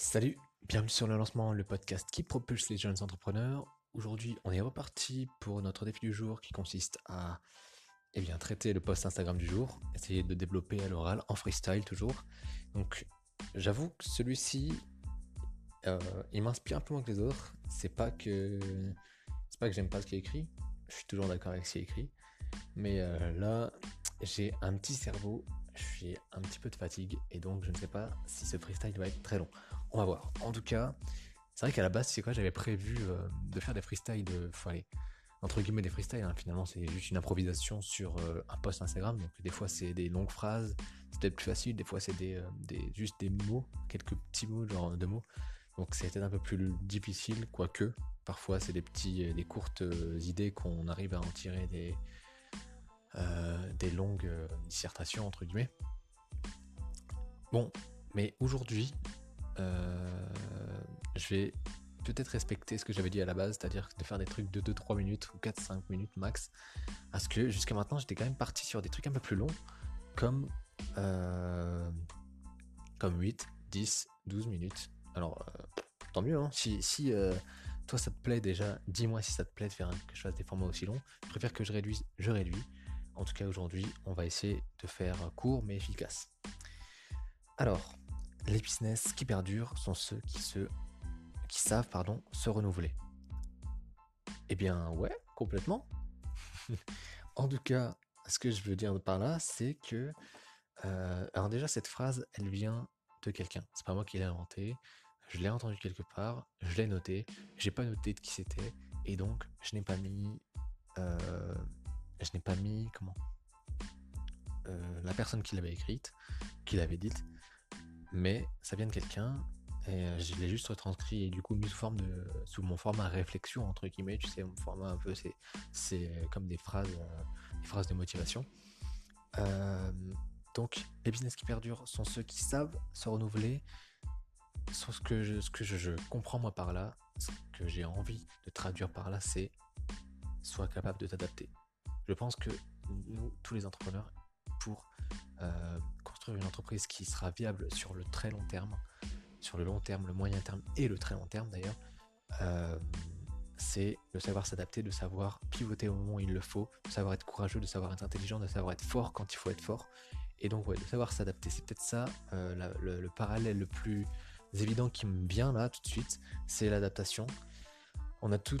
Salut, bienvenue sur le lancement, le podcast qui propulse les jeunes entrepreneurs. Aujourd'hui, on est reparti pour notre défi du jour qui consiste à eh bien, traiter le post Instagram du jour, essayer de développer à l'oral, en freestyle toujours. Donc, j'avoue que celui-ci, euh, il m'inspire un peu moins que les autres. C'est pas que pas que j'aime pas ce qui est écrit. Je suis toujours d'accord avec ce qui est écrit. Mais euh, là, j'ai un petit cerveau, j'ai un petit peu de fatigue et donc je ne sais pas si ce freestyle va être très long. On va voir. En tout cas, c'est vrai qu'à la base, c'est quoi J'avais prévu euh, de faire des freestyles aller, entre guillemets, des freestyles. Hein. Finalement, c'est juste une improvisation sur euh, un post Instagram. Donc, des fois, c'est des longues phrases. C'est peut-être plus facile. Des fois, c'est des, euh, des, juste des mots, quelques petits mots, genre deux mots. Donc, peut-être un peu plus difficile, quoique. Parfois, c'est des petits, des courtes idées qu'on arrive à en tirer des, des longues dissertations, entre guillemets. Bon, mais aujourd'hui, euh, je vais peut-être respecter ce que j'avais dit à la base, c'est-à-dire de faire des trucs de 2-3 minutes ou 4-5 minutes max. Parce que jusqu'à maintenant, j'étais quand même parti sur des trucs un peu plus longs, comme, euh, comme 8, 10, 12 minutes. Alors, euh, tant mieux, hein. si, si toi ça te plaît déjà, dis-moi si ça te plaît de faire que je fasse des formats aussi longs. Je préfère que je réduise, je réduis. En tout cas, aujourd'hui, on va essayer de faire court mais efficace. Alors, les business qui perdurent sont ceux qui, se, qui savent pardon, se renouveler. Eh bien ouais, complètement. en tout cas, ce que je veux dire par là, c'est que... Euh, alors déjà, cette phrase, elle vient de quelqu'un. C'est pas moi qui l'ai inventée. Je l'ai entendu quelque part, je l'ai noté, j'ai pas noté de qui c'était, et donc je n'ai pas mis... Euh, je n'ai pas mis... Comment euh, La personne qui l'avait écrite, qui l'avait dite, mais ça vient de quelqu'un et euh, je l'ai juste retranscrit et du coup mis sous forme de sous mon format réflexion entre guillemets tu sais mon format un peu c'est c'est comme des phrases euh, des phrases de motivation. Euh, donc les business qui perdurent sont ceux qui savent se renouveler ce que je, ce que je, comprends moi par là ce que j'ai envie de traduire par là c'est sois capable de t'adapter je pense que nous tous les entrepreneurs pour euh, construire une entreprise qui sera viable sur le très long terme, sur le long terme, le moyen terme et le très long terme d'ailleurs, euh, c'est de savoir s'adapter, de savoir pivoter au moment où il le faut, de savoir être courageux, de savoir être intelligent, de savoir être fort quand il faut être fort. Et donc, de savoir s'adapter. C'est peut-être ça euh, le, parallèle le plus évident qui me vient là tout de suite, c'est l'adaptation. On a tout,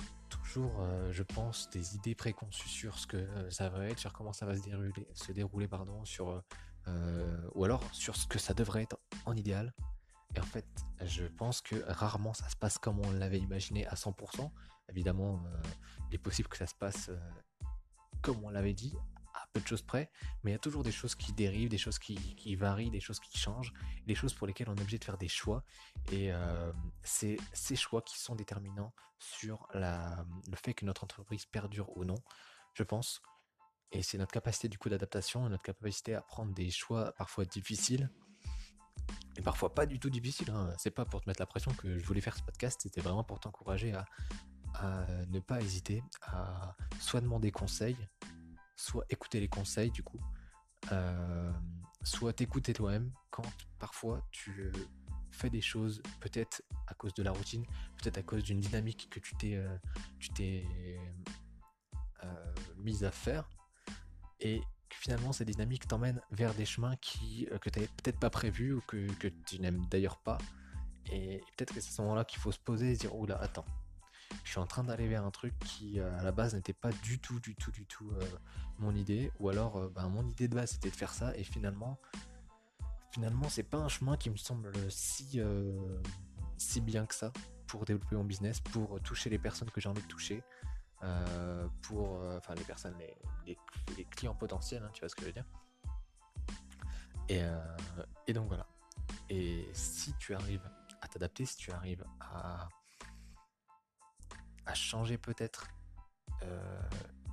euh, je pense, des idées préconçues sur ce que euh, ça va être, sur comment ça va se dérouler, se dérouler pardon, sur, euh, ou alors sur ce que ça devrait être en idéal. Et en fait, je pense que rarement ça se passe comme on l'avait imaginé à 100%. Évidemment, il est possible que ça se passe comme on l'avait dit, peu de choses près, mais il y a toujours des choses qui dérivent, des choses qui, varient, des choses qui changent, des choses pour lesquelles on est obligé de faire des choix. Et euh, c'est ces choix qui sont déterminants sur le fait que notre entreprise perdure ou non, je pense. Et c'est notre capacité du coup d'adaptation, notre capacité à prendre des choix parfois difficiles, et parfois pas du tout difficiles. Hein. C'est pas pour te mettre la pression que je voulais faire ce podcast, c'était vraiment pour t'encourager à, à ne pas hésiter à soit demander conseil, soit écouter les conseils du coup, euh, soit t'écouter toi-même quand parfois tu euh, fais des choses peut-être à cause de la routine, peut-être à cause d'une dynamique que tu t'es euh, mise à faire et que finalement cette dynamique t'emmène vers des chemins qui que tu n'avais peut-être pas prévus ou que, que tu n'aimes d'ailleurs pas. Et peut-être que c'est à ce moment-là qu'il faut se poser et se dire là attends je suis en train d'aller vers un truc qui euh, à la base n'était pas du tout, du tout, du tout euh, mon idée, ou alors euh, ben, mon idée de base c'était de faire ça, et finalement, finalement c'est pas un chemin qui me semble si, si bien que ça pour développer mon business, pour toucher les personnes que j'ai envie de toucher, pour, enfin les personnes, les, clients potentiels, hein, tu vois ce que je veux dire. Et, et donc voilà. Et si tu arrives à t'adapter, si tu arrives à à changer peut-être euh,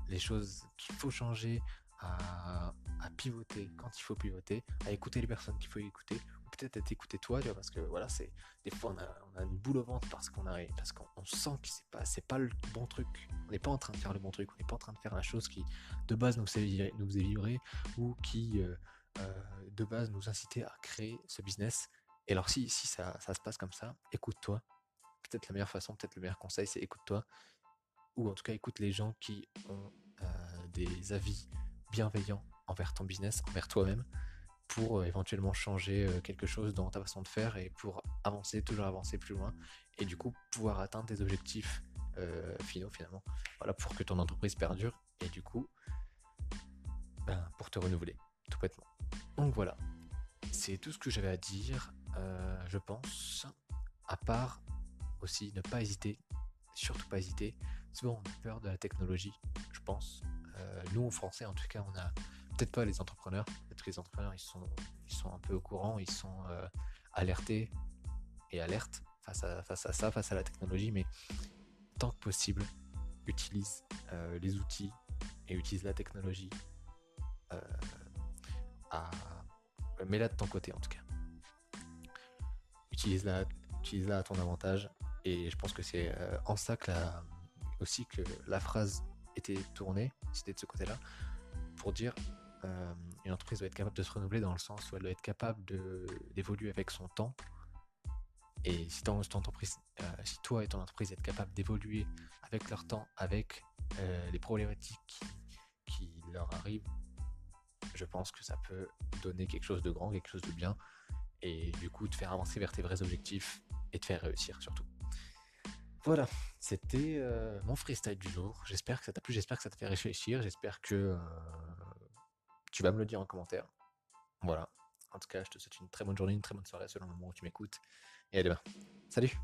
les choses qu'il faut changer, à, pivoter quand il faut pivoter, à écouter les personnes qu'il faut écouter, ou peut-être à t'écouter toi, parce que voilà, c'est des fois on a, une boule au ventre parce qu'on arrive, parce qu'on sent que c'est pas, c'est pas le bon truc, on n'est pas en train de faire le bon truc, on n'est pas en train de faire la chose qui de base nous faisait, nous ou qui euh, euh, de base nous incitait à créer ce business Et alors si, si ça, ça se passe comme ça, écoute-toi. Peut-être la meilleure façon, peut-être le meilleur conseil, c'est écoute-toi. Ou en tout cas, écoute les gens qui ont euh, des avis bienveillants envers ton business, envers toi-même, pour euh, éventuellement changer euh, quelque chose dans ta façon de faire et pour avancer, toujours avancer plus loin, et du coup pouvoir atteindre tes objectifs finaux finalement. Voilà, pour que ton entreprise perdure, et du coup, ben, pour te renouveler, tout bêtement. Donc voilà, c'est tout ce que j'avais à dire, je pense, à part aussi ne pas hésiter, surtout pas hésiter. Souvent on a peur de la technologie, je pense. nous en français en tout cas on a peut-être pas les entrepreneurs. Peut-être que les entrepreneurs, ils sont, ils sont un peu au courant, ils sont euh, alertés et alertes face à, face à ça, face à la technologie, mais tant que possible, utilise euh, les outils et utilise la technologie. Euh, à... Mets-la de ton côté en tout cas. Utilise-la utilise -la à ton avantage. Et je pense que c'est en ça que la... aussi que la phrase était tournée, c'était de ce côté-là, pour dire euh, une entreprise doit être capable de se renouveler dans le sens où elle doit être capable d'évoluer avec son temps. Et euh, si toi et ton entreprise êtes capables d'évoluer avec leur temps, avec euh, les problématiques qui, leur arrivent, je pense que ça peut donner quelque chose de grand, quelque chose de bien, et du coup te faire avancer vers tes vrais objectifs et te faire réussir surtout. Voilà, c'était mon freestyle du jour. J'espère que ça t'a plu, j'espère que ça t'a fait réfléchir, j'espère que tu vas me le dire en commentaire. Voilà. En tout cas, je te souhaite une très bonne journée, une très bonne soirée selon le moment où tu m'écoutes. Et à demain. Salut